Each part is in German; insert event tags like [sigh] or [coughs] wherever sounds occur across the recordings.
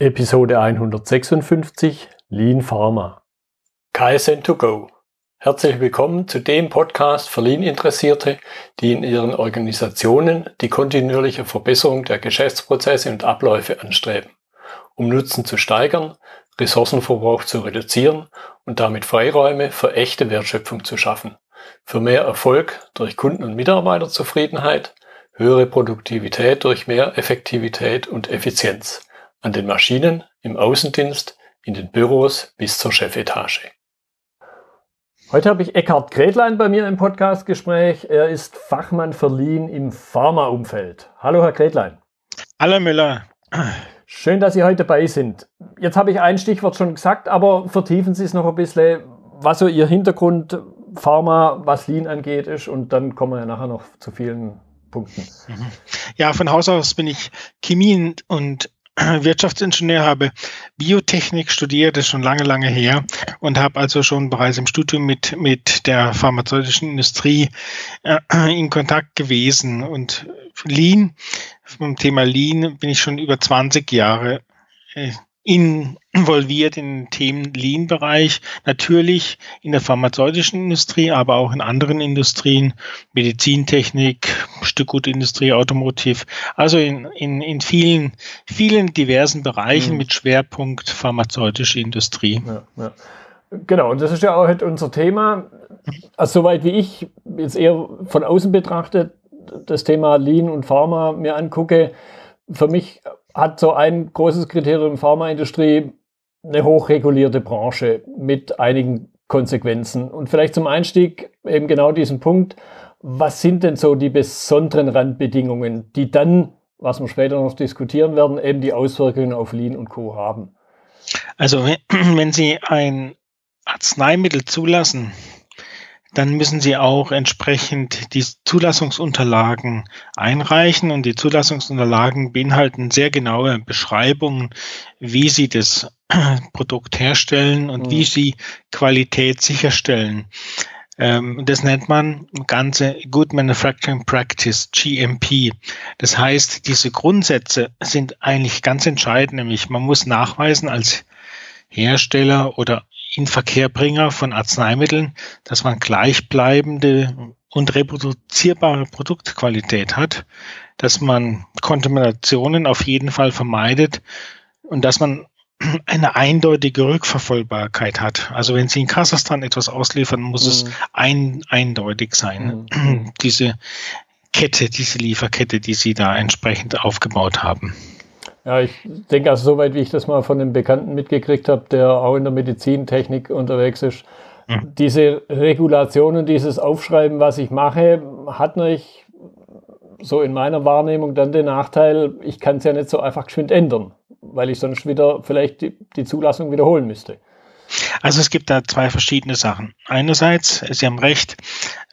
Episode 156 Lean Pharma. KSN2Go. Herzlich willkommen zu dem Podcast für Lean-Interessierte, die in ihren Organisationen die kontinuierliche Verbesserung der Geschäftsprozesse und Abläufe anstreben, um Nutzen zu steigern, Ressourcenverbrauch zu reduzieren und damit Freiräume für echte Wertschöpfung zu schaffen, für mehr Erfolg durch Kunden- und Mitarbeiterzufriedenheit, höhere Produktivität durch mehr Effektivität und Effizienz an den Maschinen, im Außendienst, in den Büros bis zur Chefetage. Heute habe ich Eckhard Gretlein bei mir im Podcastgespräch. Er ist Fachmann für Lean im Pharmaumfeld. Hallo, Herr Gretlein. Hallo, Müller. Schön, dass Sie heute dabei sind. Jetzt habe ich ein Stichwort schon gesagt, aber vertiefen Sie es noch ein bisschen, was so Ihr Hintergrund Pharma, was Lean angeht, ist. Und dann kommen wir ja nachher noch zu vielen Punkten. Ja, von Haus aus bin ich Chemie und [clears throat] Wirtschaftsingenieur, habe Biotechnik studiert, das ist schon lange, lange her und habe also schon bereits im Studium mit, mit der pharmazeutischen Industrie äh, in Kontakt gewesen. Und Lean, vom Thema Lean bin ich schon über 20 Jahre äh, involviert in den Themen Lean-Bereich, natürlich in der pharmazeutischen Industrie, aber auch in anderen Industrien, Medizintechnik, Stückgutindustrie, Automotiv, also in, in, in vielen, vielen diversen Bereichen mhm. mit Schwerpunkt pharmazeutische Industrie. Ja, ja. Genau, und das ist ja auch halt unser Thema. Also soweit wie ich jetzt eher von außen betrachtet das Thema Lean und Pharma mir angucke, für mich hat so ein großes Kriterium Pharmaindustrie eine hochregulierte Branche mit einigen Konsequenzen. Und vielleicht zum Einstieg eben genau diesen Punkt. Was sind denn so die besonderen Randbedingungen, die dann, was wir später noch diskutieren werden, eben die Auswirkungen auf Lean und Co. haben? Also [clears throat] wenn Sie ein Arzneimittel zulassen, dann müssen Sie auch entsprechend die Zulassungsunterlagen einreichen und die Zulassungsunterlagen beinhalten sehr genaue Beschreibungen, wie Sie das [clears throat] Produkt herstellen und mhm. wie Sie Qualität sicherstellen. Ähm, das nennt man ganze Good Manufacturing Practice, GMP. Das heißt, diese Grundsätze sind eigentlich ganz entscheidend, nämlich man muss nachweisen als Hersteller oder Inverkehrbringer von Arzneimitteln, dass man gleichbleibende und reproduzierbare Produktqualität hat, dass man Kontaminationen auf jeden Fall vermeidet und dass man [clears throat] eine eindeutige Rückverfolgbarkeit hat. Also wenn Sie in Kasachstan etwas ausliefern, muss mhm. es ein, eindeutig sein. Mhm. [clears throat] Diese Kette, diese Lieferkette, die Sie da entsprechend aufgebaut haben. Ja, ich denke also, soweit wie ich das mal von einem Bekannten mitgekriegt habe, der auch in der Medizintechnik unterwegs ist, mhm. diese Regulationen, dieses Aufschreiben, was ich mache, hat natürlich so in meiner Wahrnehmung dann den Nachteil, ich kann es ja nicht so einfach geschwind ändern, weil ich sonst wieder vielleicht die, die Zulassung wiederholen müsste. Also es gibt da zwei verschiedene Sachen. Einerseits, Sie haben recht,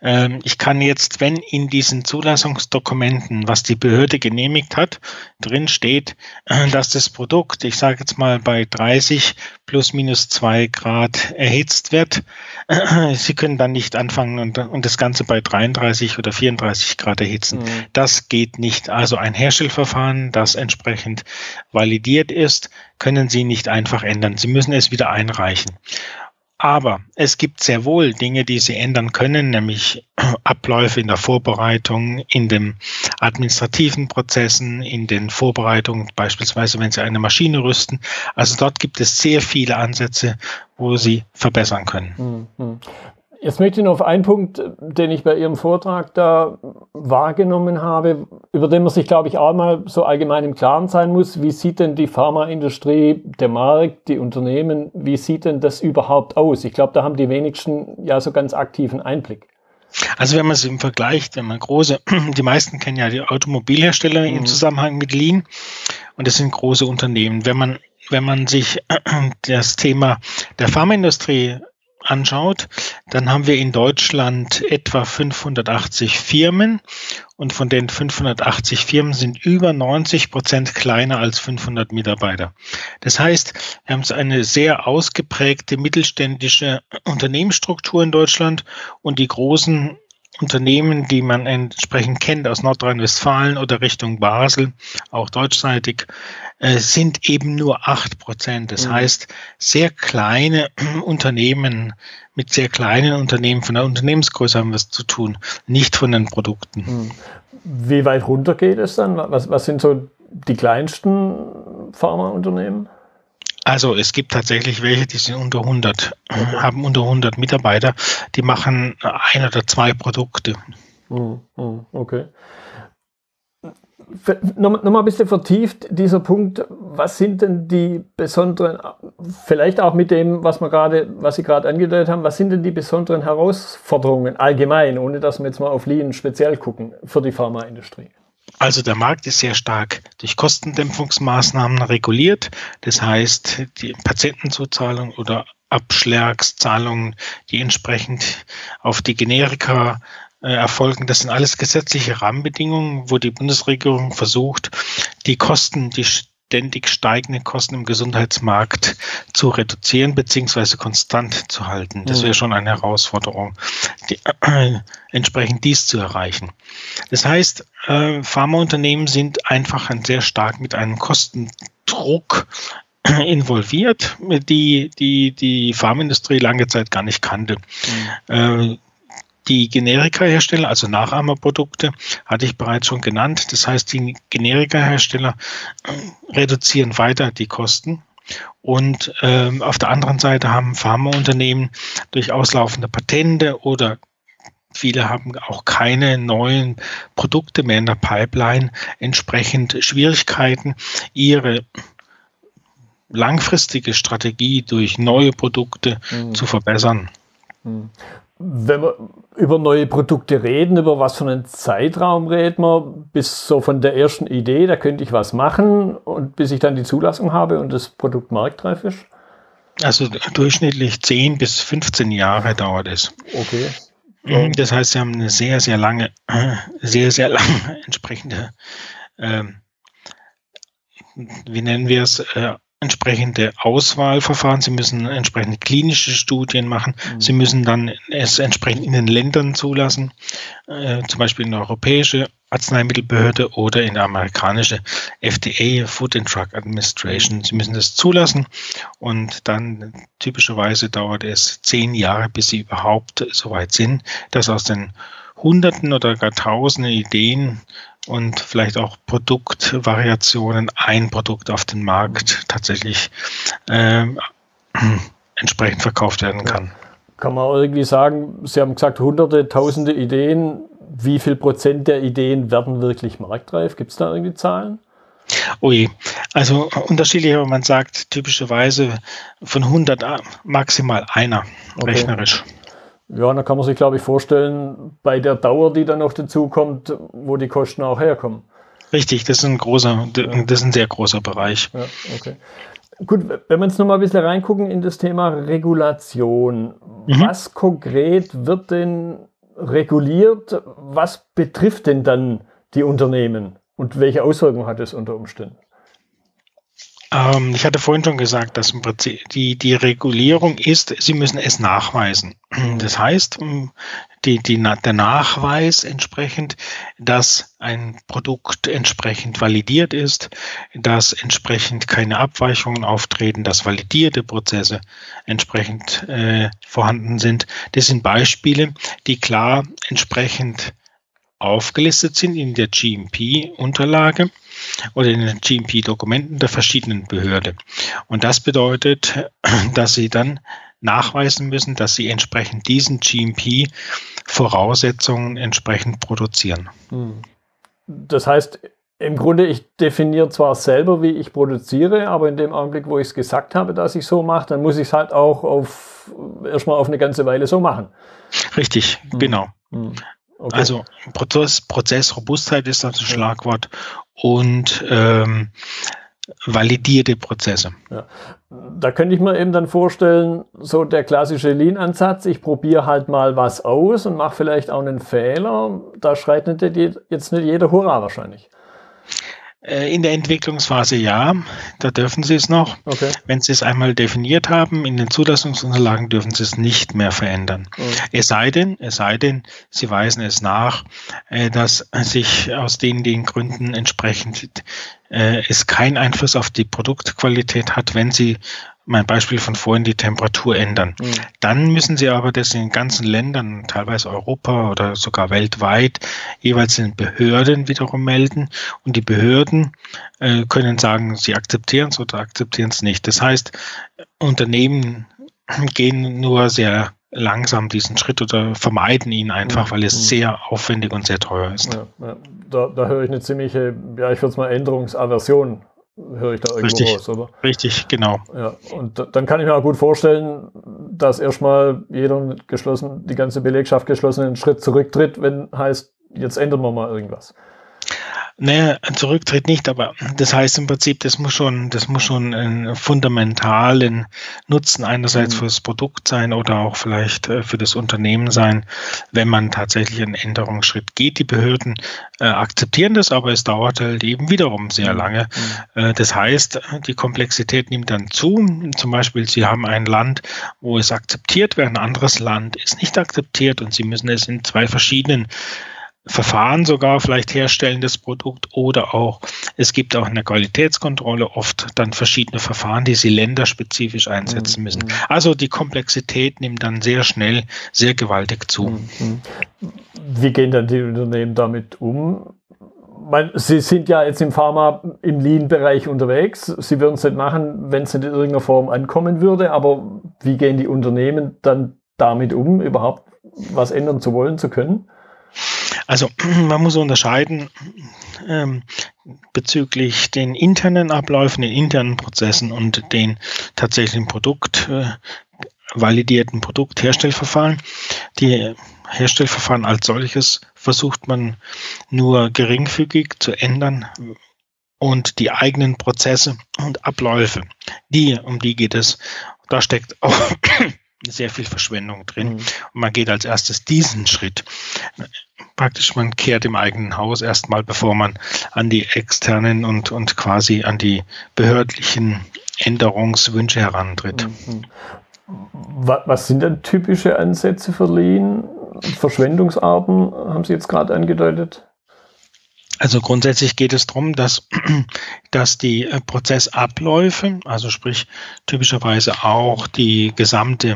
ähm, ich kann jetzt, wenn in diesen Zulassungsdokumenten, was die Behörde genehmigt hat, drin steht, äh, dass das Produkt, ich sage jetzt mal bei 30 plus minus zwei Grad erhitzt wird, Sie können dann nicht anfangen und, und das Ganze bei 33 oder 34 Grad erhitzen. Mhm. Das geht nicht. Also ein Herstellverfahren, das entsprechend validiert ist, können Sie nicht einfach ändern. Sie müssen es wieder einreichen. Aber es gibt sehr wohl Dinge, die Sie ändern können, nämlich [clears throat] Abläufe in der Vorbereitung, in den administrativen Prozessen, in den Vorbereitungen, beispielsweise wenn Sie eine Maschine rüsten. Also dort gibt es sehr viele Ansätze, wo Sie verbessern können. Jetzt möchte ich noch auf einen Punkt, den ich bei Ihrem Vortrag da wahrgenommen habe, über den man sich, glaube ich, auch mal so allgemein im Klaren sein muss. Wie sieht denn die Pharmaindustrie, der Markt, die Unternehmen, wie sieht denn das überhaupt aus? Ich glaube, da haben die wenigsten ja so ganz aktiven Einblick. Also wenn man es im Vergleich, wenn man große, [clears throat] die meisten kennen ja die Automobilhersteller mhm. im Zusammenhang mit Lean und das sind große Unternehmen. Wenn man wenn man sich [clears throat] das Thema der Pharmaindustrie anschaut, dann haben wir in Deutschland etwa 580 Firmen und von den 580 Firmen sind über 90 Prozent kleiner als 500 Mitarbeiter. Das heißt, wir haben eine sehr ausgeprägte mittelständische Unternehmensstruktur in Deutschland und die großen Unternehmen, die man entsprechend kennt aus Nordrhein-Westfalen oder Richtung Basel, auch deutschseitig, äh, sind eben nur acht Prozent. Das mhm. heißt, sehr kleine [clears throat] Unternehmen mit sehr kleinen Unternehmen von der Unternehmensgröße haben was zu tun, nicht von den Produkten. Mhm. Wie weit runter geht es dann? Was, was sind so die kleinsten Pharmaunternehmen? Also es gibt tatsächlich welche, die sind unter 100, okay. haben unter 100 Mitarbeiter, die machen ein oder zwei Produkte. Hm, hm, okay. Nochmal noch ein bisschen vertieft dieser Punkt. Was sind denn die besonderen, vielleicht auch mit dem, was wir gerade, was Sie gerade angedeutet haben, was sind denn die besonderen Herausforderungen allgemein, ohne dass wir jetzt mal auf Lean speziell gucken, für die Pharmaindustrie? Also der Markt ist sehr stark durch Kostendämpfungsmaßnahmen reguliert. Das heißt, die Patientenzuzahlung oder Abschlagszahlungen, die entsprechend auf die Generika äh, erfolgen, das sind alles gesetzliche Rahmenbedingungen, wo die Bundesregierung versucht, die Kosten, die ständig steigenden Kosten im Gesundheitsmarkt zu reduzieren bzw. konstant zu halten. Das wäre schon eine Herausforderung, die, äh, entsprechend dies zu erreichen. Das heißt, äh, Pharmaunternehmen sind einfach sehr stark mit einem Kostendruck [clears throat] involviert, die die, die Pharmaindustrie lange Zeit gar nicht kannte. Mhm. Die Generika-Hersteller, also Nachahmerprodukte, hatte ich bereits schon genannt. Das heißt, die Generika-Hersteller äh, reduzieren weiter die Kosten. Und ähm, auf der anderen Seite haben Pharmaunternehmen durch auslaufende Patente oder viele haben auch keine neuen Produkte mehr in der Pipeline, entsprechend Schwierigkeiten, ihre langfristige Strategie durch neue Produkte mhm. zu verbessern. Wenn wir über neue Produkte reden, über was für einen Zeitraum reden wir, bis so von der ersten Idee, da könnte ich was machen und bis ich dann die Zulassung habe und das Produkt marktreif ist? Also durchschnittlich 10 bis 15 Jahre dauert es. Okay. Mhm, das heißt, Sie haben eine sehr, sehr lange, [clears throat] sehr, sehr lange [laughs] entsprechende, äh, wie nennen wir es, äh, entsprechende Auswahlverfahren, Sie müssen entsprechende klinische Studien machen, mhm. Sie müssen dann es entsprechend in den Ländern zulassen, äh, zum Beispiel in der europäische Arzneimittelbehörde oder in der amerikanische FDA, Food and Drug Administration. Sie müssen das zulassen und dann typischerweise dauert es zehn Jahre, bis Sie überhaupt so weit sind, dass aus den Hunderten oder gar Tausenden Ideen und vielleicht auch Produktvariationen ein Produkt auf den Markt tatsächlich äh, [clears throat] entsprechend verkauft werden kann. Kann man irgendwie sagen, Sie haben gesagt, hunderte, tausende Ideen. Wie viel Prozent der Ideen werden wirklich marktreif? Gibt es da irgendwie Zahlen? Ui, also unterschiedlich, aber man sagt typischerweise von 100 maximal einer, okay. rechnerisch. Ja, da kann man sich, glaube ich, vorstellen, bei der Dauer, die dann noch dazu kommt, wo die Kosten auch herkommen. Richtig, das ist ein großer, das ist ein sehr großer Bereich. Ja, okay. Gut, wenn wir jetzt nochmal ein bisschen reingucken in das Thema Regulation. Mhm. Was konkret wird denn reguliert? Was betrifft denn dann die Unternehmen? Und welche Auswirkungen hat es unter Umständen? Ähm, ich hatte vorhin schon gesagt, dass die, die Regulierung ist, Sie müssen es nachweisen. [clears throat] Das heißt, ähm, die, die, der Nachweis entsprechend, dass ein Produkt entsprechend validiert ist, dass entsprechend keine Abweichungen auftreten, dass validierte Prozesse entsprechend äh, vorhanden sind. Das sind Beispiele, die klar entsprechend aufgelistet sind in der GMP-Unterlage oder in den GMP-Dokumenten der verschiedenen Behörde. Und das bedeutet, [clears throat] dass Sie dann nachweisen müssen, dass Sie entsprechend diesen GMP-Voraussetzungen entsprechend produzieren. Hm. Das heißt, im Grunde, ich definiere zwar selber, wie ich produziere, aber in dem Augenblick, wo ich es gesagt habe, dass ich so mache, dann muss ich es halt auch auf, erstmal auf eine ganze Weile so machen. Richtig, hm. genau. Hm. Okay. Also Prozess, Prozessrobustheit ist das Schlagwort und ähm, validierte Prozesse. Ja. Da könnte ich mir eben dann vorstellen, so der klassische Lean-Ansatz, ich probiere halt mal was aus und mache vielleicht auch einen Fehler. Da schreit nicht, jetzt nicht jeder Hurra wahrscheinlich. Äh, in der Entwicklungsphase ja, da dürfen Sie es noch. Okay. Wenn Sie es einmal definiert haben, in den Zulassungsunterlagen dürfen Sie es nicht mehr verändern. Okay. Es sei denn, es sei denn, Sie weisen es nach, äh, dass sich aus den, den Gründen entsprechend äh, es keinen Einfluss auf die Produktqualität hat, wenn Sie mein Beispiel von vorhin, die Temperatur ändern. Mhm. Dann müssen Sie aber das in ganzen Ländern, teilweise Europa oder sogar weltweit, jeweils den Behörden wiederum melden. Und die Behörden äh, können sagen, sie akzeptieren es oder akzeptieren es nicht. Das heißt, Unternehmen gehen nur sehr langsam diesen Schritt oder vermeiden ihn einfach, weil es mhm. sehr aufwendig und sehr teuer ist. Ja, ja. Da, da höre ich eine ziemliche, ja, ich würde es mal Änderungsaversion höre ich da irgendwo Richtig. raus, oder? Richtig, genau. Ja, und dann kann ich mir auch gut vorstellen, dass erstmal jeder geschlossen, die ganze Belegschaft geschlossen einen Schritt zurücktritt, wenn heißt, jetzt ändern wir mal irgendwas. Naja, ein Zurücktritt nicht, aber das heißt im Prinzip, das muss schon, das muss schon einen fundamentalen Nutzen einerseits mhm. für das Produkt sein oder auch vielleicht äh, für das Unternehmen sein, wenn man tatsächlich einen Änderungsschritt geht. Die Behörden äh, akzeptieren das, aber es dauert halt eben wiederum sehr mhm. lange. Mhm. Äh, das heißt, die Komplexität nimmt dann zu. Zum Beispiel, Sie haben ein Land, wo es akzeptiert wird, ein anderes Land ist nicht akzeptiert und Sie müssen es in zwei verschiedenen Verfahren sogar vielleicht herstellen, das Produkt, oder auch, es gibt auch in der Qualitätskontrolle oft dann verschiedene Verfahren, die sie länderspezifisch einsetzen müssen. Mhm. Also die Komplexität nimmt dann sehr schnell, sehr gewaltig zu. Mhm. Wie gehen dann die Unternehmen damit um? Sie sind ja jetzt im Pharma, im Lean-Bereich unterwegs. Sie würden es nicht machen, wenn es nicht in irgendeiner Form ankommen würde. Aber wie gehen die Unternehmen dann damit um, überhaupt was ändern zu wollen, zu können? Also [clears throat] man muss unterscheiden ähm, bezüglich den internen Abläufen, den internen Prozessen und den tatsächlichen Produkt, äh, validierten Produktherstellverfahren. Die Herstellverfahren als solches versucht man nur geringfügig zu ändern und die eigenen Prozesse und Abläufe, die, um die geht es, da steckt auch sehr viel Verschwendung drin. Mhm. Und man geht als erstes diesen Schritt. Praktisch, man kehrt im eigenen Haus erstmal, bevor man an die externen und, und quasi an die behördlichen Änderungswünsche herantritt. Mhm. Was sind denn typische Ansätze für Lean? Verschwendungsarten haben Sie jetzt gerade angedeutet? Also grundsätzlich geht es darum, dass, [clears throat] dass die äh, Prozessabläufe, also sprich typischerweise auch die gesamte äh,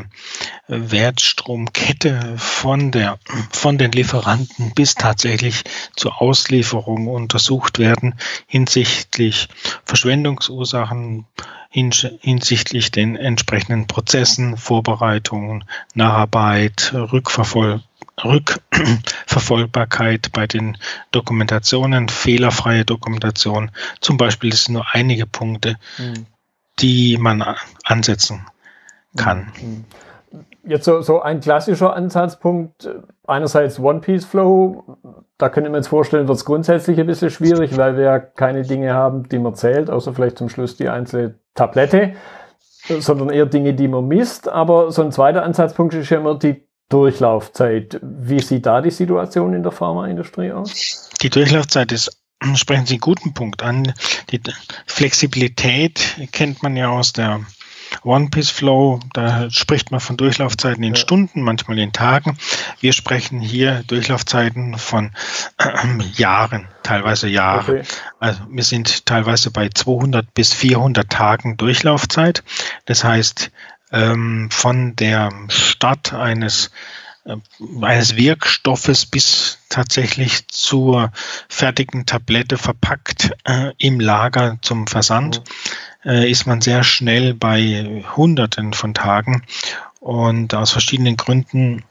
Wertstromkette von, der, [clears throat] von den Lieferanten bis tatsächlich zur Auslieferung untersucht werden hinsichtlich Verschwendungsursachen, hinsichtlich den entsprechenden Prozessen, Vorbereitungen, Nacharbeit, Rückverfolgung Rückverfolgbarkeit bei den Dokumentationen, fehlerfreie Dokumentation. Zum Beispiel das sind nur einige Punkte, mhm. die man ansetzen kann. Mhm. Jetzt so, so ein klassischer Ansatzpunkt, einerseits One-Piece-Flow, da könnte man jetzt vorstellen, wird es grundsätzlich ein bisschen schwierig, weil wir ja keine Dinge haben, die man zählt, außer vielleicht zum Schluss die einzelne Tablette, sondern eher Dinge, die man misst. Aber so ein zweiter Ansatzpunkt ist ja immer die Durchlaufzeit. Wie sieht da die Situation in der Pharmaindustrie aus? Die Durchlaufzeit ist, sprechen Sie einen guten Punkt an. Die Flexibilität kennt man ja aus der One-Piece-Flow, da spricht man von Durchlaufzeiten in ja. Stunden, manchmal in Tagen. Wir sprechen hier Durchlaufzeiten von äh, Jahren, teilweise Jahre. Okay. Also wir sind teilweise bei 200 bis 400 Tagen Durchlaufzeit. Das heißt, ähm, von der Start eines äh, eines Wirkstoffes bis tatsächlich zur fertigen Tablette verpackt äh, im Lager zum Versand, mhm. äh, ist man sehr schnell bei Hunderten von Tagen und aus verschiedenen Gründen.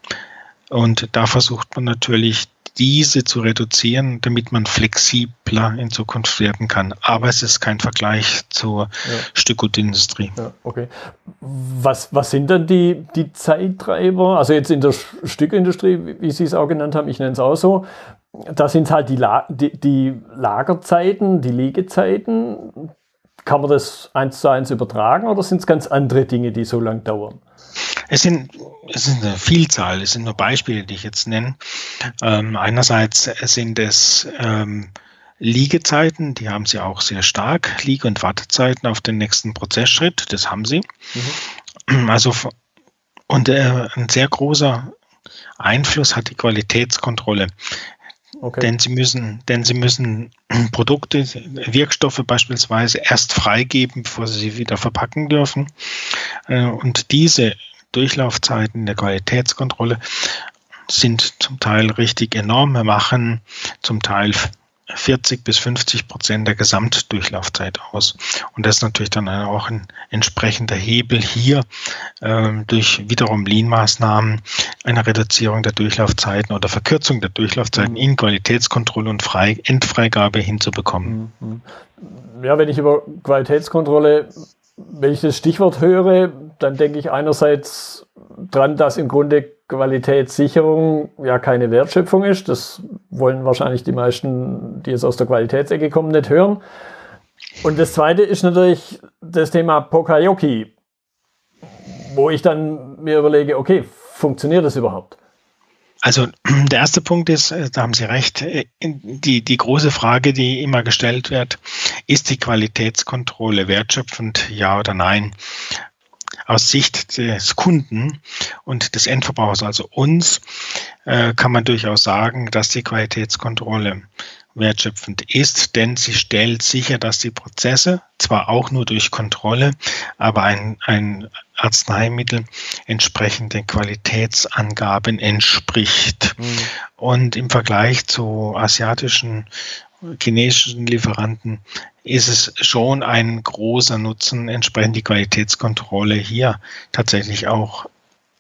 Und da versucht man natürlich diese zu reduzieren, damit man flexibler in Zukunft werden kann. Aber es ist kein Vergleich zur ja. Stückgutindustrie. Ja, okay. Was, was sind dann die, die Zeittreiber? Also jetzt in der Stückindustrie, wie Sie es auch genannt haben, ich nenne es auch so, da sind halt die, La die, die Lagerzeiten, die Liegezeiten. Kann man das eins zu eins übertragen oder sind es ganz andere Dinge, die so lang dauern? Es sind, es ist eine Vielzahl, es sind nur Beispiele, die ich jetzt nenne. Ähm, einerseits sind es ähm, Liegezeiten, die haben sie auch sehr stark. Liege- und Wartezeiten auf den nächsten Prozessschritt, das haben sie. Mhm. Also, und äh, ein sehr großer Einfluss hat die Qualitätskontrolle. Okay. Denn sie müssen, denn sie müssen [clears throat] Produkte, Wirkstoffe beispielsweise erst freigeben, bevor sie sie wieder verpacken dürfen. Äh, und diese Durchlaufzeiten der Qualitätskontrolle sind zum Teil richtig enorm. Wir machen zum Teil 40 bis 50 Prozent der Gesamtdurchlaufzeit aus. Und das ist natürlich dann auch ein entsprechender Hebel hier ähm, durch wiederum Lean-Maßnahmen eine Reduzierung der Durchlaufzeiten oder Verkürzung der Durchlaufzeiten mhm. in Qualitätskontrolle und Frei Endfreigabe hinzubekommen. Mhm. Ja, wenn ich über Qualitätskontrolle, wenn ich das Stichwort höre, dann denke ich einerseits dran, dass im Grunde Qualitätssicherung ja keine Wertschöpfung ist. Das wollen wahrscheinlich die meisten, die jetzt aus der Qualitätsecke kommen, nicht hören. Und das zweite ist natürlich das Thema Pokayoki, wo ich dann mir überlege, okay, funktioniert das überhaupt? Also [clears throat] der erste Punkt ist, äh, da haben Sie recht, äh, die, die große Frage, die immer gestellt wird, ist die Qualitätskontrolle wertschöpfend, ja oder nein? Aus Sicht des Kunden und des Endverbrauchers, also uns, äh, kann man durchaus sagen, dass die Qualitätskontrolle wertschöpfend ist, denn sie stellt sicher, dass die Prozesse zwar auch nur durch Kontrolle, aber ein, ein Arzneimittel entsprechende Qualitätsangaben entspricht. Mhm. Und im Vergleich zu asiatischen chinesischen Lieferanten ist es schon ein großer Nutzen, entsprechend die Qualitätskontrolle hier tatsächlich auch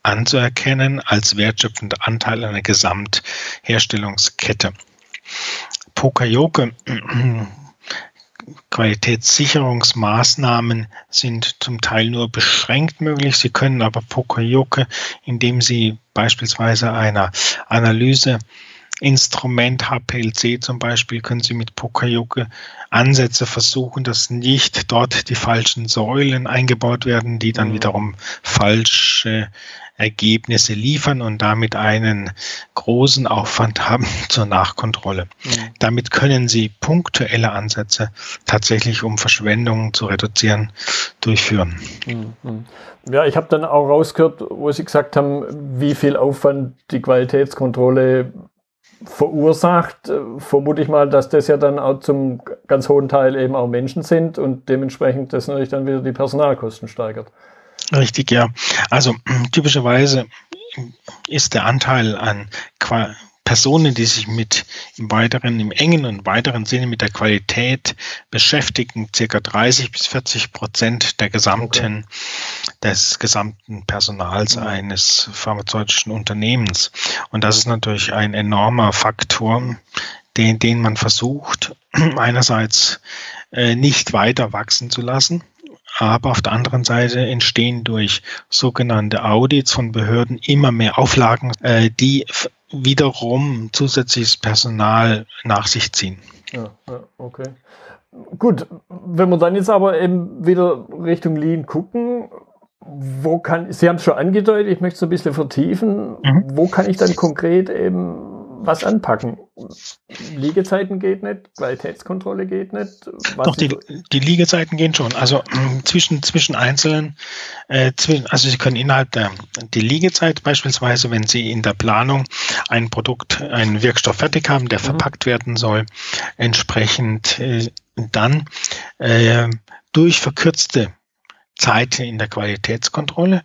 anzuerkennen als wertschöpfender Anteil einer Gesamtherstellungskette. Pokayoke [clears throat] Qualitätssicherungsmaßnahmen sind zum Teil nur beschränkt möglich. Sie können aber Pokayoke, indem Sie beispielsweise einer Analyse Instrument HPLC zum Beispiel können Sie mit Pokayoke Ansätze versuchen, dass nicht dort die falschen Säulen eingebaut werden, die dann mhm. wiederum falsche Ergebnisse liefern und damit einen großen Aufwand [laughs] haben zur Nachkontrolle. Mhm. Damit können Sie punktuelle Ansätze tatsächlich, um Verschwendungen zu reduzieren, durchführen. Mhm. Ja, ich habe dann auch rausgehört, wo Sie gesagt haben, wie viel Aufwand die Qualitätskontrolle verursacht, vermute ich mal, dass das ja dann auch zum ganz hohen Teil eben auch Menschen sind und dementsprechend das natürlich dann wieder die Personalkosten steigert. Richtig, ja. Also typischerweise ist der Anteil an Personen, die sich mit im weiteren, im engen und weiteren Sinne mit der Qualität beschäftigen, circa 30 bis 40 Prozent der gesamten, des gesamten Personals ja. eines pharmazeutischen Unternehmens. Und das ist natürlich ein enormer Faktor, den, den man versucht, [clears throat] einerseits äh, nicht weiter wachsen zu lassen, aber auf der anderen Seite entstehen durch sogenannte Audits von Behörden immer mehr Auflagen, äh, die wiederum zusätzliches Personal nach sich ziehen. Ja, ja, okay. Gut, wenn wir dann jetzt aber eben wieder Richtung Lean gucken, wo kann, Sie haben es schon angedeutet, ich möchte es ein bisschen vertiefen, mhm. wo kann ich dann konkret eben was anpacken. Liegezeiten geht nicht, Qualitätskontrolle geht nicht. Doch, die, die Liegezeiten gehen schon. Also äh, zwischen, zwischen einzelnen, äh, zwischen, also Sie können innerhalb der die Liegezeit beispielsweise, wenn Sie in der Planung ein Produkt, einen Wirkstoff fertig haben, der mhm. verpackt werden soll, entsprechend äh, dann äh, durch verkürzte Zeit in der Qualitätskontrolle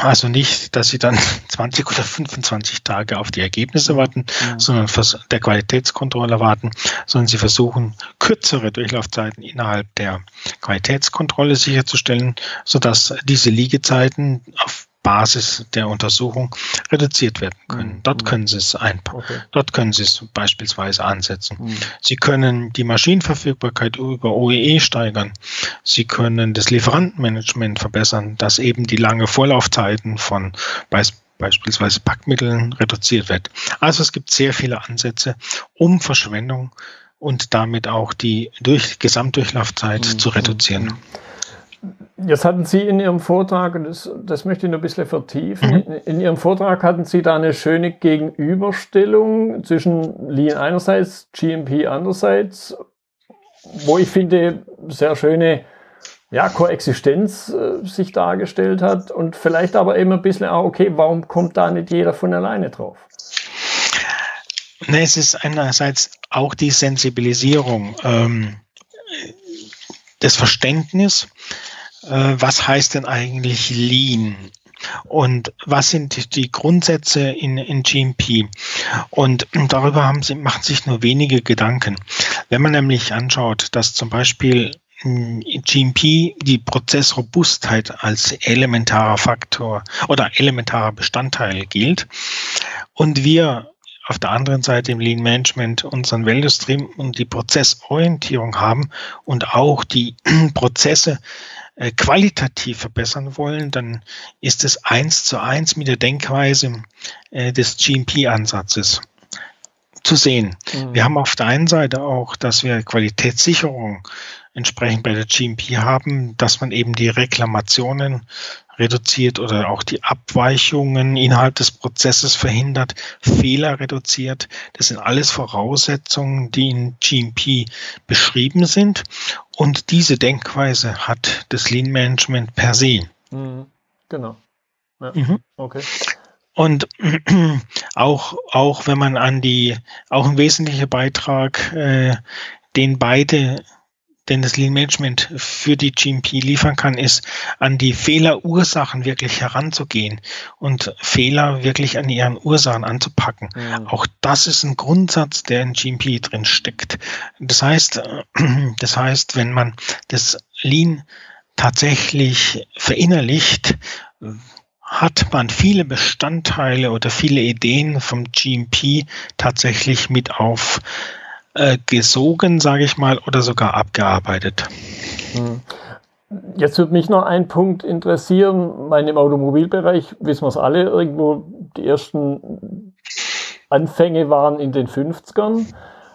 also nicht, dass sie dann [laughs] 20 oder 25 Tage auf die Ergebnisse warten, ja. sondern der Qualitätskontrolle warten, sondern sie versuchen, kürzere Durchlaufzeiten innerhalb der Qualitätskontrolle sicherzustellen, sodass diese Liegezeiten auf Basis der Untersuchung reduziert werden können. Mhm. Dort können Sie es einpacken. Okay. Dort können Sie es beispielsweise ansetzen. Mhm. Sie können die Maschinenverfügbarkeit über OEE steigern. Sie können das Lieferantenmanagement verbessern, dass eben die lange Vorlaufzeiten von beispielsweise Packmitteln reduziert wird. Also es gibt sehr viele Ansätze, um Verschwendung und damit auch die durch Gesamtdurchlaufzeit mhm. zu reduzieren. Jetzt hatten Sie in Ihrem Vortrag, und das, das möchte ich noch ein bisschen vertiefen, mhm. in, Ihrem Vortrag hatten Sie da eine schöne Gegenüberstellung zwischen Lean einerseits, GMP andererseits, wo ich finde, sehr schöne ja, Koexistenz äh, sich dargestellt hat und vielleicht aber eben ein bisschen auch, okay, warum kommt da nicht jeder von alleine drauf? Ne, es ist einerseits auch die Sensibilisierung, ähm, das Verständnis, äh, was heißt denn eigentlich Lean? Und was sind die Grundsätze in, in GMP? Und darüber haben sie, machen sich nur wenige Gedanken. Wenn man nämlich anschaut, dass zum Beispiel GMP die Prozessrobustheit als elementarer Faktor oder elementarer Bestandteil gilt und wir auf der anderen Seite im Lean Management unseren Value Stream und die Prozessorientierung haben und auch die [clears throat] Prozesse äh, qualitativ verbessern wollen, dann ist es eins zu eins mit der Denkweise äh, des GMP-Ansatzes zu sehen. Mhm. Wir haben auf der einen Seite auch, dass wir Qualitätssicherung entsprechend bei der GMP haben, dass man eben die Reklamationen reduziert oder auch die Abweichungen innerhalb des Prozesses verhindert, Fehler reduziert. Das sind alles Voraussetzungen, die in GMP beschrieben sind. Und diese Denkweise hat das Lean Management per se. Mhm. Genau. Ja. Mhm. Okay. Und [clears throat] auch, auch wenn man an die, auch ein wesentlicher Beitrag, äh, den beide den das Lean Management für die GMP liefern kann, ist, an die Fehlerursachen wirklich heranzugehen und Fehler wirklich an ihren Ursachen anzupacken. Mhm. Auch das ist ein Grundsatz, der in GMP drin steckt. Das heißt, [clears throat] das heißt, wenn man das Lean tatsächlich verinnerlicht, hat man viele Bestandteile oder viele Ideen vom GMP tatsächlich mit auf äh, gesogen, sage ich mal, oder sogar abgearbeitet. Hm. Jetzt würde mich noch ein Punkt interessieren. Meine, Im Automobilbereich wissen wir es alle, irgendwo die ersten Anfänge waren in den 50ern.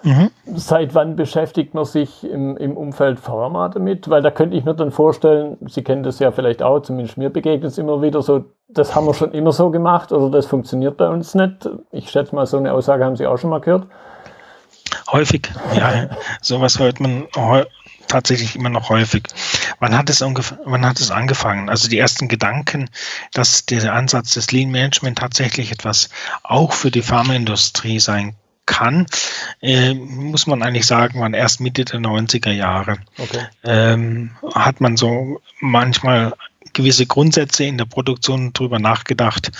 Mhm. Seit wann beschäftigt man sich im, im Umfeld Pharma damit? Weil da könnte ich mir dann vorstellen, Sie kennen das ja vielleicht auch, zumindest mir begegnet es immer wieder so, das haben wir schon immer so gemacht oder das funktioniert bei uns nicht. Ich schätze mal, so eine Aussage haben Sie auch schon mal gehört. Häufig, ja. Sowas hört man tatsächlich immer noch häufig. Wann hat es ungefähr, wann hat es angefangen? Also die ersten Gedanken, dass der Ansatz des Lean Management tatsächlich etwas auch für die Pharmaindustrie sein kann, äh, muss man eigentlich sagen, waren erst Mitte der 90er Jahre. Okay. Ähm, hat man so manchmal gewisse Grundsätze in der Produktion drüber nachgedacht.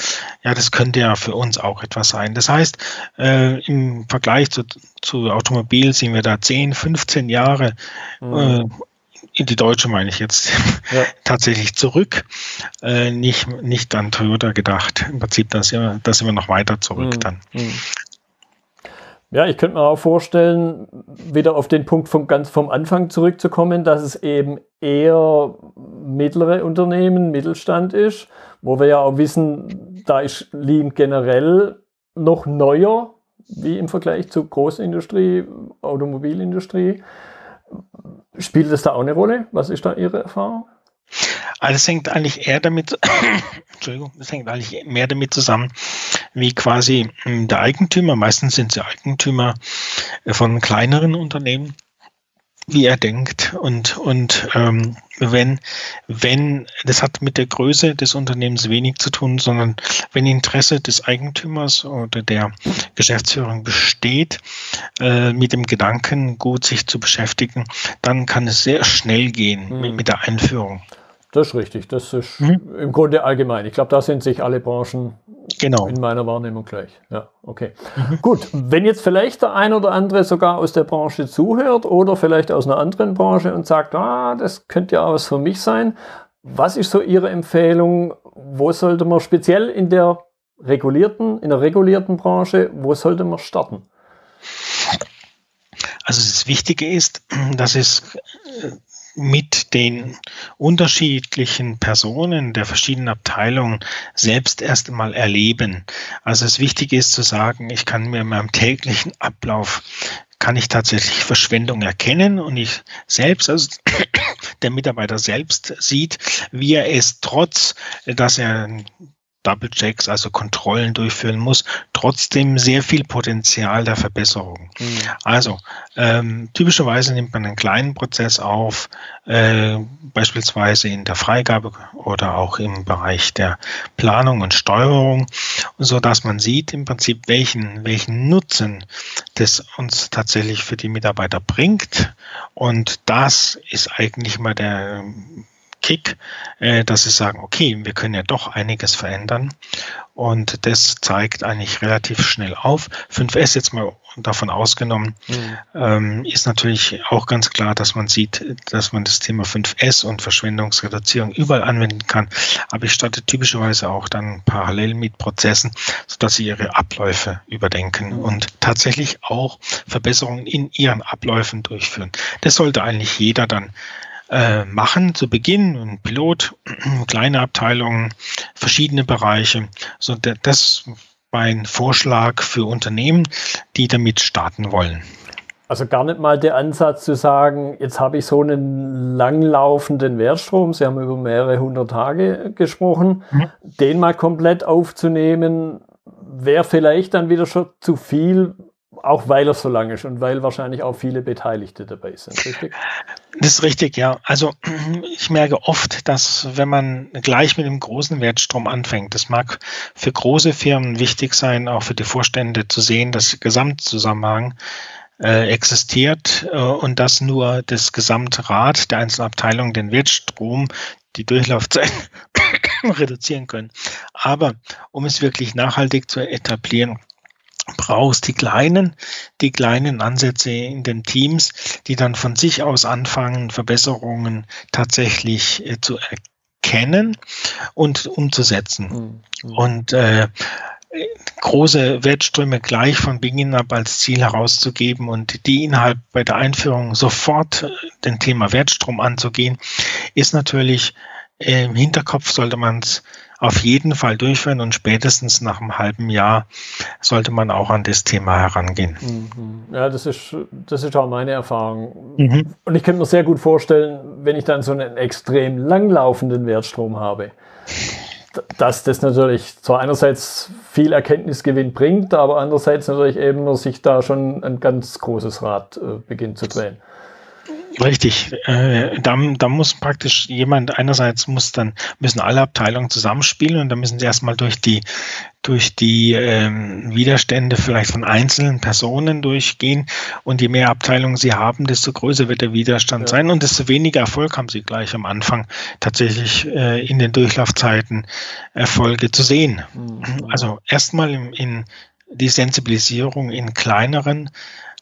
Ja, das könnte ja für uns auch etwas sein. Das heißt, äh, im Vergleich zu, zu Automobil sind wir da 10, 15 Jahre mhm. äh, in die Deutsche meine ich jetzt [laughs] ja. tatsächlich zurück, äh, nicht, nicht an Toyota gedacht. Im Prinzip, da sind wir, da sind wir noch weiter zurück mhm. dann. Mhm. Ja, ich könnte mir auch vorstellen, wieder auf den Punkt vom ganz vom Anfang zurückzukommen, dass es eben eher mittlere Unternehmen, Mittelstand ist, wo wir ja auch wissen, da ist Lean generell noch neuer, wie im Vergleich zur Großindustrie, Automobilindustrie. Spielt das da auch eine Rolle? Was ist da Ihre Erfahrung? Also es hängt eigentlich eher damit, [coughs] Entschuldigung, es hängt eigentlich mehr damit zusammen, wie quasi hm, der Eigentümer, meistens sind sie Eigentümer äh, von kleineren Unternehmen, wie er denkt. Und, und ähm, wenn, wenn, das hat mit der Größe des Unternehmens wenig zu tun, sondern wenn Interesse des Eigentümers oder der Geschäftsführung besteht, äh, mit dem Gedanken, gut sich zu beschäftigen, dann kann es sehr schnell gehen mhm. mit, mit der Einführung. Das ist richtig. Das ist mhm. im Grunde allgemein. Ich glaube, da sind sich alle Branchen genau. in meiner Wahrnehmung gleich. Ja, okay. Mhm. Gut, wenn jetzt vielleicht der ein oder andere sogar aus der Branche zuhört oder vielleicht aus einer anderen Branche und sagt, ah, das könnte ja auch was für mich sein. Was ist so Ihre Empfehlung? Wo sollte man speziell in der regulierten, in der regulierten Branche, wo sollte man starten? Also das Wichtige ist, dass es mit den unterschiedlichen Personen der verschiedenen Abteilungen selbst erst einmal erleben. Also das Wichtige ist zu sagen, ich kann mir in meinem täglichen Ablauf kann ich tatsächlich Verschwendung erkennen und ich selbst, also [coughs] der Mitarbeiter selbst sieht, wie er es trotz, dass er Double Checks, also Kontrollen durchführen muss, trotzdem sehr viel Potenzial der Verbesserung. Mhm. Also ähm, typischerweise nimmt man einen kleinen Prozess auf, äh, beispielsweise in der Freigabe oder auch im Bereich der Planung und Steuerung, so dass man sieht im Prinzip, welchen, welchen Nutzen das uns tatsächlich für die Mitarbeiter bringt. Und das ist eigentlich mal der Kick, äh, dass sie sagen, okay, wir können ja doch einiges verändern. Und das zeigt eigentlich relativ schnell auf. 5S jetzt mal davon ausgenommen, mhm. ähm, ist natürlich auch ganz klar, dass man sieht, dass man das Thema 5S und Verschwendungsreduzierung überall anwenden kann. Aber ich starte typischerweise auch dann parallel mit Prozessen, sodass sie ihre Abläufe überdenken mhm. und tatsächlich auch Verbesserungen in ihren Abläufen durchführen. Das sollte eigentlich jeder dann äh, machen zu Beginn, ein Pilot, [clears throat] kleine Abteilungen, verschiedene Bereiche. So, das war ein Vorschlag für Unternehmen, die damit starten wollen. Also gar nicht mal der Ansatz zu sagen, jetzt habe ich so einen langlaufenden Wertstrom, Sie haben über mehrere hundert Tage gesprochen, mhm. den mal komplett aufzunehmen, wäre vielleicht dann wieder schon zu viel, auch weil er so lang ist und weil wahrscheinlich auch viele Beteiligte dabei sind, richtig? Das ist richtig, ja. Also [clears throat] ich merke oft, dass wenn man gleich mit dem großen Wertstrom anfängt, das mag für große Firmen wichtig sein, auch für die Vorstände zu sehen, dass Gesamtzusammenhang äh, existiert äh, und dass nur das Gesamtrad der einzelnen Abteilungen den Wertstrom, die Durchlaufzeit [coughs] reduzieren können. Aber um es wirklich nachhaltig zu etablieren, brauchst die kleinen, die kleinen Ansätze in den Teams, die dann von sich aus anfangen, Verbesserungen tatsächlich äh, zu erkennen und umzusetzen. Mhm. Und äh, große Wertströme gleich von Beginn ab als Ziel herauszugeben und die innerhalb bei der Einführung sofort äh, den Thema Wertstrom anzugehen, ist natürlich äh, im Hinterkopf sollte man es auf jeden Fall durchführen und spätestens nach einem halben Jahr sollte man auch an das Thema herangehen. Mhm. Ja, das ist, das ist auch meine Erfahrung. Mhm. Und ich könnte mir sehr gut vorstellen, wenn ich dann so einen extrem langlaufenden Wertstrom habe, dass das natürlich zwar einerseits viel Erkenntnisgewinn bringt, aber andererseits natürlich eben sich da schon ein ganz großes Rad äh, beginnt zu drehen. Richtig. Äh, da, da muss praktisch jemand, einerseits muss dann, müssen alle Abteilungen zusammenspielen und dann müssen sie erstmal durch die, durch die ähm, Widerstände vielleicht von einzelnen Personen durchgehen. Und je mehr Abteilungen sie haben, desto größer wird der Widerstand ja. sein und desto weniger Erfolg haben sie gleich am Anfang tatsächlich äh, in den Durchlaufzeiten Erfolge zu sehen. Mhm. Also erstmal in, in die Sensibilisierung in kleineren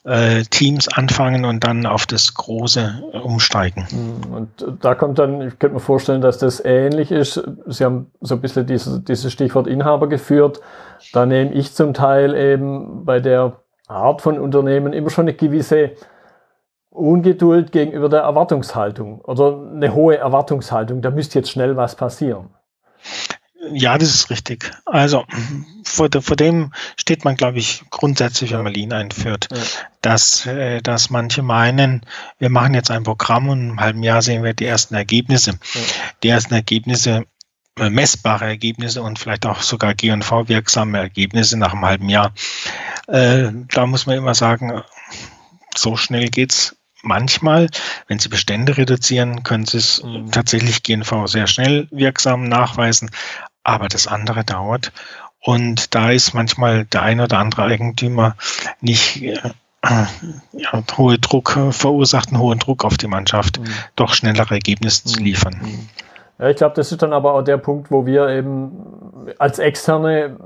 äh, Teams anfangen und dann auf das Große äh, umsteigen. Hm, und da kommt dann, ich könnte mir vorstellen, dass das ähnlich ist. Sie haben so ein bisschen dieses, dieses Stichwort Inhaber geführt. Da nehme ich zum Teil eben bei der Art von Unternehmen immer schon eine gewisse Ungeduld gegenüber der Erwartungshaltung oder eine hohe Erwartungshaltung. Da müsste jetzt schnell was passieren. Ja, das ist richtig. Also vor, vor dem steht man, glaube ich, grundsätzlich, wenn man Lean einführt, ja. dass, äh, dass manche meinen, wir machen jetzt ein Programm und im halben Jahr sehen wir die ersten Ergebnisse. Ja. Die ersten Ergebnisse, äh, messbare Ergebnisse und vielleicht auch sogar GV-wirksame Ergebnisse nach einem halben Jahr. Äh, da muss man immer sagen, so schnell geht's manchmal, wenn Sie Bestände reduzieren, können Sie es mhm. tatsächlich GNV sehr schnell wirksam nachweisen aber das andere dauert. Und da ist manchmal der ein oder andere Eigentümer nicht äh, ja, hohe Druck äh, verursacht, einen hohen Druck auf die Mannschaft, mhm. doch schnellere Ergebnisse mhm. zu liefern. Mhm. Ja, ich glaube, das ist dann aber auch der Punkt, wo wir eben als Externe,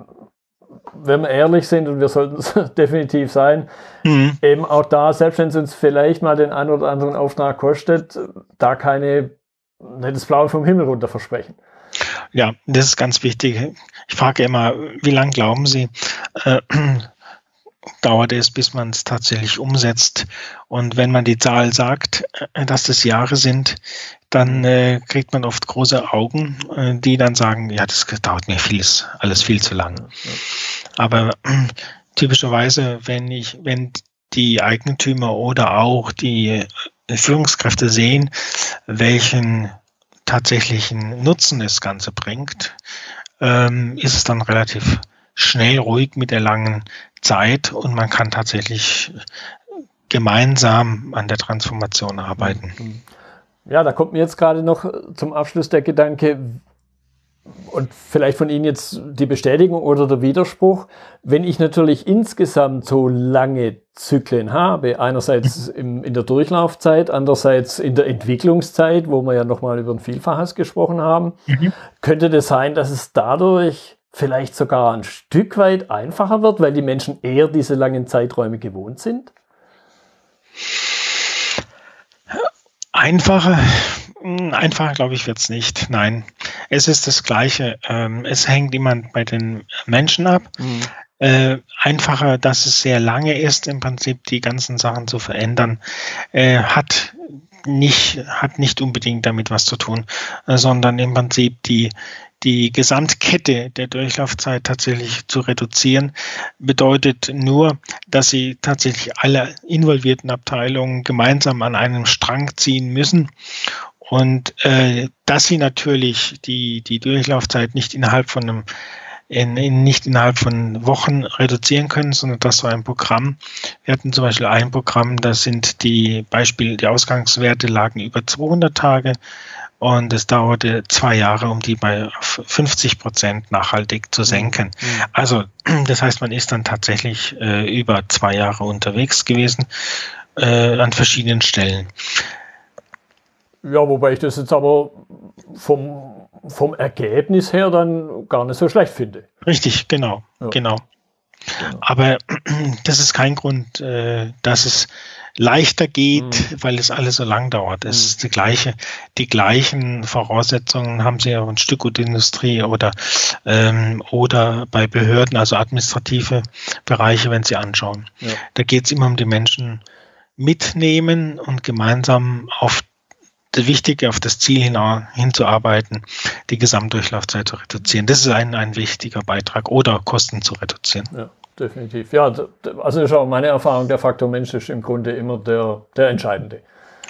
wenn wir ehrlich sind, und wir sollten es [laughs] definitiv sein, mhm. eben auch da, selbst wenn es uns vielleicht mal den einen oder anderen Auftrag kostet, da keine, nicht das Blaue vom Himmel runter versprechen. Ja, das ist ganz wichtig. Ich frage immer, wie lange glauben Sie, äh, [clears throat] dauert es, bis man es tatsächlich umsetzt? Und wenn man die Zahl sagt, äh, dass das Jahre sind, dann äh, kriegt man oft große Augen, äh, die dann sagen, ja, das dauert mir vieles, alles viel zu lang. Aber äh, typischerweise, wenn ich, wenn die Eigentümer oder auch die Führungskräfte sehen, welchen tatsächlichen Nutzen das Ganze bringt, ähm, ist es dann relativ schnell ruhig mit der langen Zeit und man kann tatsächlich gemeinsam an der Transformation arbeiten. Ja, da kommt mir jetzt gerade noch zum Abschluss der Gedanke, und vielleicht von Ihnen jetzt die Bestätigung oder der Widerspruch, wenn ich natürlich insgesamt so lange Zyklen habe, einerseits [laughs] im, in der Durchlaufzeit, andererseits in der Entwicklungszeit, wo wir ja nochmal über ein Vielfaches gesprochen haben, mhm. könnte das sein, dass es dadurch vielleicht sogar ein Stück weit einfacher wird, weil die Menschen eher diese langen Zeiträume gewohnt sind? Einfacher, hm, einfacher glaube ich wird es nicht. Nein, es ist das Gleiche. Ähm, es hängt immer bei den Menschen ab. Mhm. Äh, einfacher, dass es sehr lange ist, im Prinzip die ganzen Sachen zu verändern, äh, hat nicht, hat nicht unbedingt damit was zu tun, äh, sondern im Prinzip die, die Gesamtkette der Durchlaufzeit tatsächlich zu reduzieren, bedeutet nur, dass sie tatsächlich alle involvierten Abteilungen gemeinsam an einem Strang ziehen müssen und äh, dass sie natürlich die, die Durchlaufzeit nicht innerhalb von einem in, in, nicht innerhalb von Wochen reduzieren können, sondern das war ein Programm. Wir hatten zum Beispiel ein Programm, da sind die Beispiel, die Ausgangswerte lagen über 200 Tage und es dauerte zwei Jahre, um die bei 50 Prozent nachhaltig zu senken. Mhm. Also [clears throat] das heißt, man ist dann tatsächlich äh, über zwei Jahre unterwegs gewesen äh, an verschiedenen Stellen. Ja, wobei ich das jetzt aber vom, vom Ergebnis her dann gar nicht so schlecht finde. Richtig, genau, ja. genau. Genau. Aber [clears throat] das ist kein Grund, äh, dass es leichter geht, mhm. weil es alles so lang dauert. Es mhm. ist die gleiche, die gleichen Voraussetzungen haben sie ja in Stückgutindustrie oder ähm, oder bei Behörden, also administrative Bereiche, wenn sie anschauen. Ja. Da geht es immer um die Menschen mitnehmen und gemeinsam auf das Wichtige, auf das Ziel hin, hinzuarbeiten, die Gesamtdurchlaufzeit zu reduzieren. Das ist ein, ein wichtiger Beitrag oder Kosten zu reduzieren. Ja, definitiv. Ja, also ist auch meine Erfahrung, der Faktor Mensch ist im Grunde immer der, der entscheidende.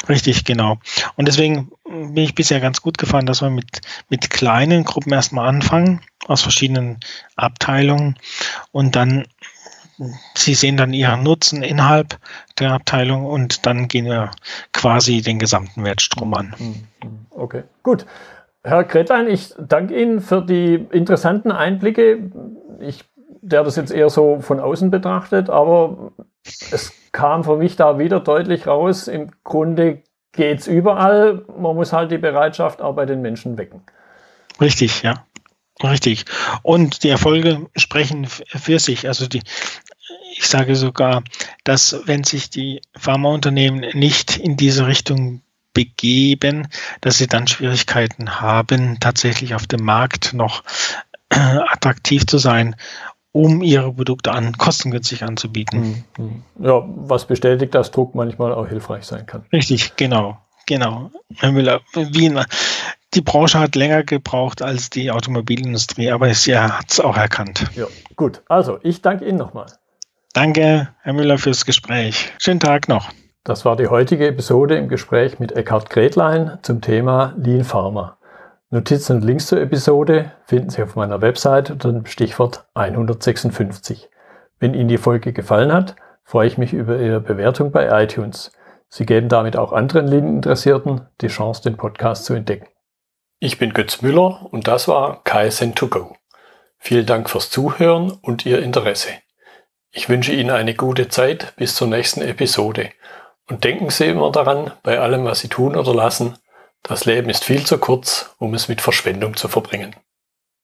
Richtig, genau. Und deswegen bin ich bisher ganz gut gefahren, dass wir mit, mit kleinen Gruppen erstmal anfangen, aus verschiedenen Abteilungen und dann Sie sehen dann Ihren Nutzen innerhalb der Abteilung und dann gehen wir quasi den gesamten Wertstrom an. Mhm. Okay, gut. Herr Kretlein, ich danke Ihnen für die interessanten Einblicke. Ich, der das jetzt eher so von außen betrachtet, aber es kam für mich da wieder deutlich raus. Im Grunde geht es überall. Man muss halt die Bereitschaft auch bei den Menschen wecken. Richtig, ja. Richtig. Und die Erfolge sprechen für sich. Also die, ich sage sogar, dass wenn sich die Pharmaunternehmen nicht in diese Richtung begeben, dass sie dann Schwierigkeiten haben, tatsächlich auf dem Markt noch äh, attraktiv zu sein, um ihre Produkte an kostengünstig anzubieten. Hm, hm. Ja, was bestätigt, dass Druck manchmal auch hilfreich sein kann. Richtig, genau, genau. Herr Müller, wie die Branche hat länger gebraucht als die Automobilindustrie, aber sie hat es auch erkannt. Ja, gut. Also, ich danke Ihnen nochmal. Danke, Herr Müller, fürs Gespräch. Schönen Tag noch. Das war die heutige Episode im Gespräch mit Eckhard Gretlein zum Thema Lean Pharma. Notizen und Links zur Episode finden Sie auf meiner Website unter dem Stichwort 156. Wenn Ihnen die Folge gefallen hat, freue ich mich über Ihre Bewertung bei iTunes. Sie geben damit auch anderen Lean-Interessierten die Chance, den Podcast zu entdecken. Ich bin Götz Müller und das war KSN2Go. Vielen Dank fürs Zuhören und Ihr Interesse. Ich wünsche Ihnen eine gute Zeit bis zur nächsten Episode. Und denken Sie immer daran, bei allem, was Sie tun oder lassen, das Leben ist viel zu kurz, um es mit Verschwendung zu verbringen.